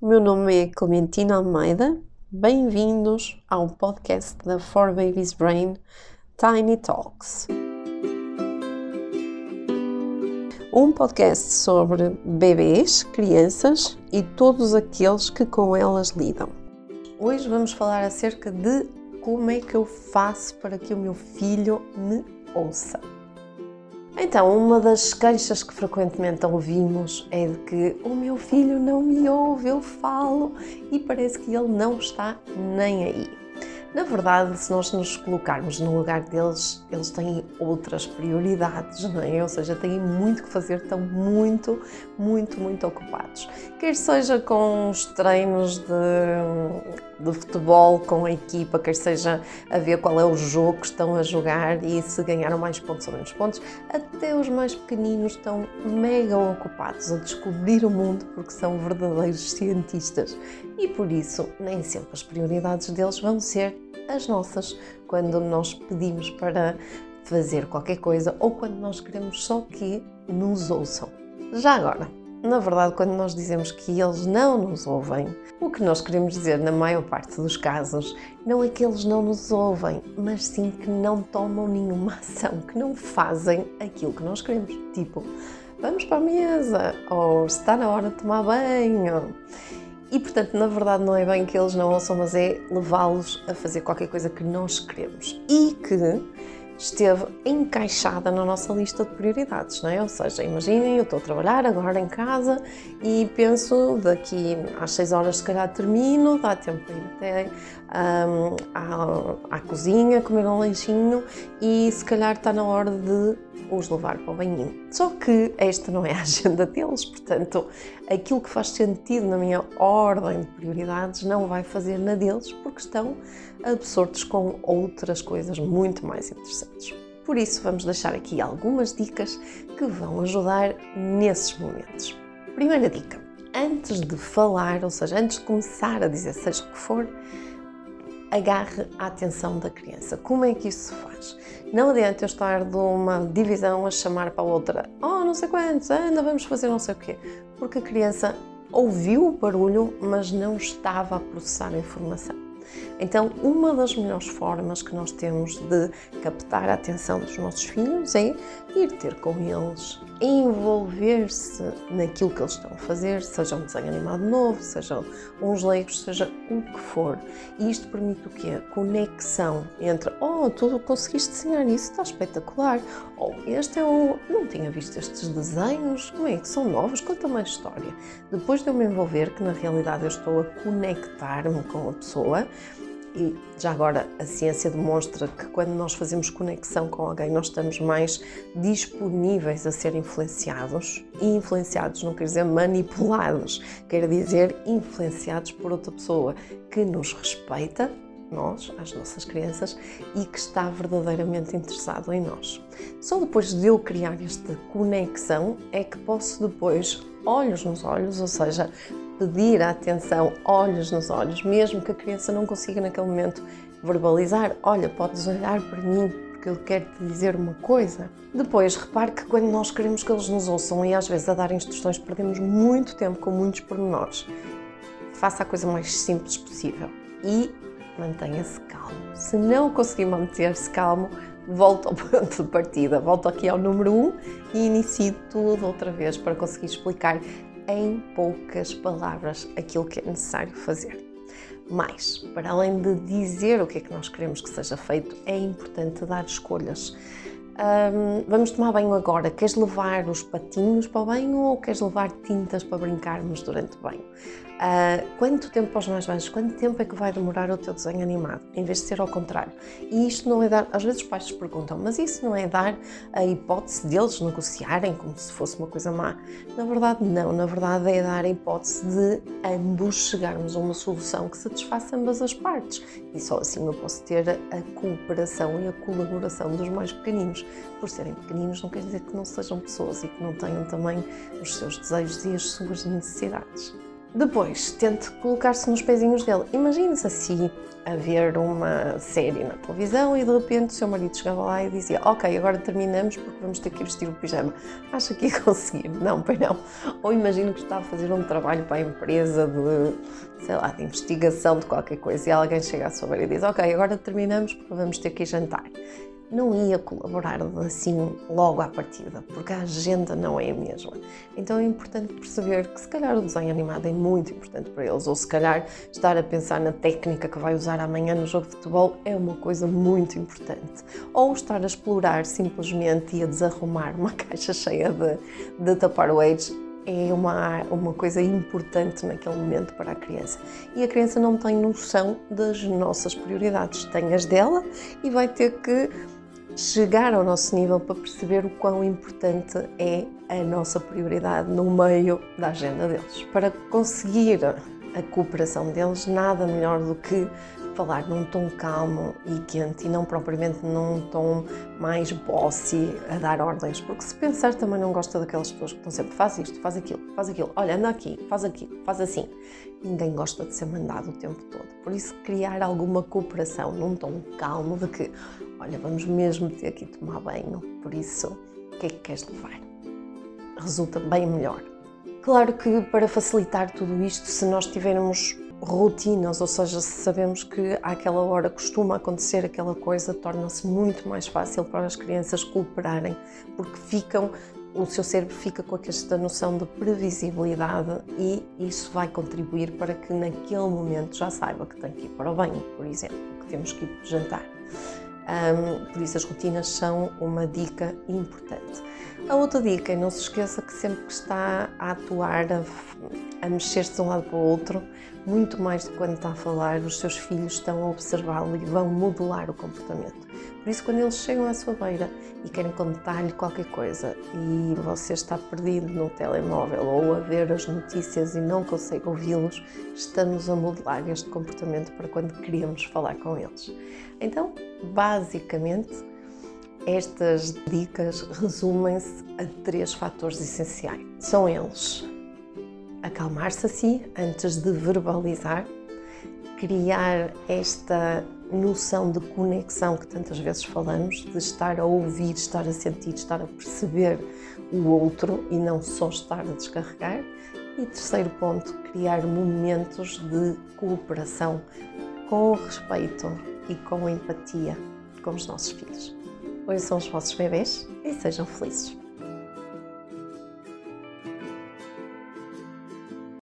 o meu nome é Clementina Almeida. Bem-vindos ao podcast da For Babies Brain Tiny Talks. Um podcast sobre bebês, crianças e todos aqueles que com elas lidam. Hoje vamos falar acerca de como é que eu faço para que o meu filho me ouça. Então, uma das queixas que frequentemente ouvimos é de que o meu filho não me ouve, eu falo e parece que ele não está nem aí. Na verdade, se nós nos colocarmos no lugar deles, eles têm outras prioridades, não é? Ou seja, têm muito que fazer, estão muito, muito, muito ocupados. Quer seja com os treinos de, de futebol com a equipa, quer seja a ver qual é o jogo que estão a jogar e se ganharam mais pontos ou menos pontos, até os mais pequeninos estão mega ocupados a descobrir o mundo porque são verdadeiros cientistas e por isso nem sempre as prioridades deles vão ser as nossas quando nós pedimos para fazer qualquer coisa ou quando nós queremos só que nos ouçam. Já agora, na verdade, quando nós dizemos que eles não nos ouvem, o que nós queremos dizer na maior parte dos casos não é que eles não nos ouvem, mas sim que não tomam nenhuma ação, que não fazem aquilo que nós queremos. Tipo, vamos para a mesa ou está na hora de tomar banho. E portanto, na verdade, não é bem que eles não ouçam, mas é levá-los a fazer qualquer coisa que nós queremos e que esteve encaixada na nossa lista de prioridades, não é? Ou seja, imaginem, eu estou a trabalhar agora em casa e penso daqui às 6 horas se calhar termino, dá tempo para ir até um, à, à cozinha, comer um lanchinho e se calhar está na hora de os levar para o banhinho. Só que esta não é a agenda deles, portanto, aquilo que faz sentido na minha ordem de prioridades não vai fazer na deles porque estão absortos com outras coisas muito mais interessantes. Por isso, vamos deixar aqui algumas dicas que vão ajudar nesses momentos. Primeira dica: antes de falar, ou seja, antes de começar a dizer seja o que for, agarre a atenção da criança. Como é que isso se faz? Não adianta eu estar de uma divisão a chamar para a outra, oh, não sei quantos, anda, vamos fazer não sei o quê, porque a criança ouviu o barulho, mas não estava a processar a informação. Então, uma das melhores formas que nós temos de captar a atenção dos nossos filhos é ir ter com eles, envolver-se naquilo que eles estão a fazer, seja um desenho animado novo, seja uns leigos, seja o que for. E isto permite o quê? Conexão entre, oh, tu conseguiste desenhar isso, está espetacular, ou oh, este é o, não tinha visto estes desenhos, como é que são novos, conta-me a história. Depois de eu me envolver, que na realidade eu estou a conectar-me com a pessoa, e já agora a ciência demonstra que quando nós fazemos conexão com alguém, nós estamos mais disponíveis a ser influenciados. E influenciados não quer dizer manipulados, quer dizer influenciados por outra pessoa que nos respeita, nós, as nossas crianças, e que está verdadeiramente interessado em nós. Só depois de eu criar esta conexão é que posso depois, olhos nos olhos, ou seja, pedir a atenção, olhos nos olhos, mesmo que a criança não consiga naquele momento verbalizar: Olha, podes olhar para mim porque eu quero te dizer uma coisa. Depois, repare que quando nós queremos que eles nos ouçam e às vezes a dar instruções, perdemos muito tempo com muitos pormenores. Faça a coisa mais simples possível e mantenha-se calmo. Se não conseguir manter-se calmo, volto ao ponto de partida, volto aqui ao número 1 um e inicio tudo outra vez para conseguir explicar em poucas palavras aquilo que é necessário fazer. Mas, para além de dizer o que é que nós queremos que seja feito, é importante dar escolhas. Um, vamos tomar banho agora. Queres levar os patinhos para o banho ou queres levar tintas para brincarmos durante o banho? Uh, quanto tempo para os mais velhos? Quanto tempo é que vai demorar o teu desenho animado? Em vez de ser ao contrário. E isto não é dar. Às vezes os pais perguntam, mas isso não é dar a hipótese deles negociarem como se fosse uma coisa má? Na verdade, não. Na verdade, é dar a hipótese de ambos chegarmos a uma solução que satisfaça ambas as partes. E só assim eu posso ter a cooperação e a colaboração dos mais pequeninos. Por serem pequeninos, não quer dizer que não sejam pessoas e que não tenham também os seus desejos e as suas necessidades. Depois, tente colocar-se nos pezinhos dele. Imagine-se assim a ver uma série na televisão e de repente o seu marido chegava lá e dizia: Ok, agora terminamos porque vamos ter que vestir o pijama. Acha que ia conseguir? Não, pois não. Ou imagino que está a fazer um trabalho para a empresa de, sei lá, de investigação de qualquer coisa e alguém chega a sua beira e diz: Ok, agora terminamos porque vamos ter que ir jantar não ia colaborar assim logo à partida, porque a agenda não é a mesma. Então é importante perceber que se calhar o desenho animado é muito importante para eles, ou se calhar estar a pensar na técnica que vai usar amanhã no jogo de futebol é uma coisa muito importante. Ou estar a explorar simplesmente e a desarrumar uma caixa cheia de, de Tupperwares é uma, uma coisa importante naquele momento para a criança. E a criança não tem noção das nossas prioridades, tem as dela e vai ter que chegar ao nosso nível para perceber o quão importante é a nossa prioridade no meio da agenda deles. Para conseguir a cooperação deles, nada melhor do que falar num tom calmo e quente e não propriamente num tom mais bossy a dar ordens, porque se pensar também não gosta daquelas pessoas que estão sempre faz isto, faz aquilo, faz aquilo, olha, anda aqui, faz aquilo, faz assim. Ninguém gosta de ser mandado o tempo todo. Por isso, criar alguma cooperação num tom calmo de que, olha, vamos mesmo ter que tomar banho, por isso, o que é que queres levar? Resulta bem melhor. Claro que para facilitar tudo isto, se nós tivermos rotinas, ou seja, se sabemos que àquela hora costuma acontecer aquela coisa, torna-se muito mais fácil para as crianças cooperarem, porque ficam, o seu cérebro fica com esta noção de previsibilidade e isso vai contribuir para que naquele momento já saiba que tem que ir para o banho, por exemplo, que temos que ir jantar. Um, por isso as rotinas são uma dica importante. A outra dica é não se esqueça que sempre que está a atuar, a, a mexer-se de um lado para o outro, muito mais do que quando está a falar, os seus filhos estão a observá-lo e vão modelar o comportamento. Por isso, quando eles chegam à sua beira e querem contar-lhe qualquer coisa e você está perdido no telemóvel ou a ver as notícias e não consegue ouvi-los, estamos a modelar este comportamento para quando queremos falar com eles. Então, basicamente, estas dicas resumem-se a três fatores essenciais. São eles: acalmar-se a si antes de verbalizar, criar esta noção de conexão que tantas vezes falamos, de estar a ouvir, estar a sentir, estar a perceber o outro e não só estar a descarregar. E terceiro ponto, criar momentos de cooperação com respeito e com empatia com os nosses filhos. Hoje são os vossos bebês e sejam felizes.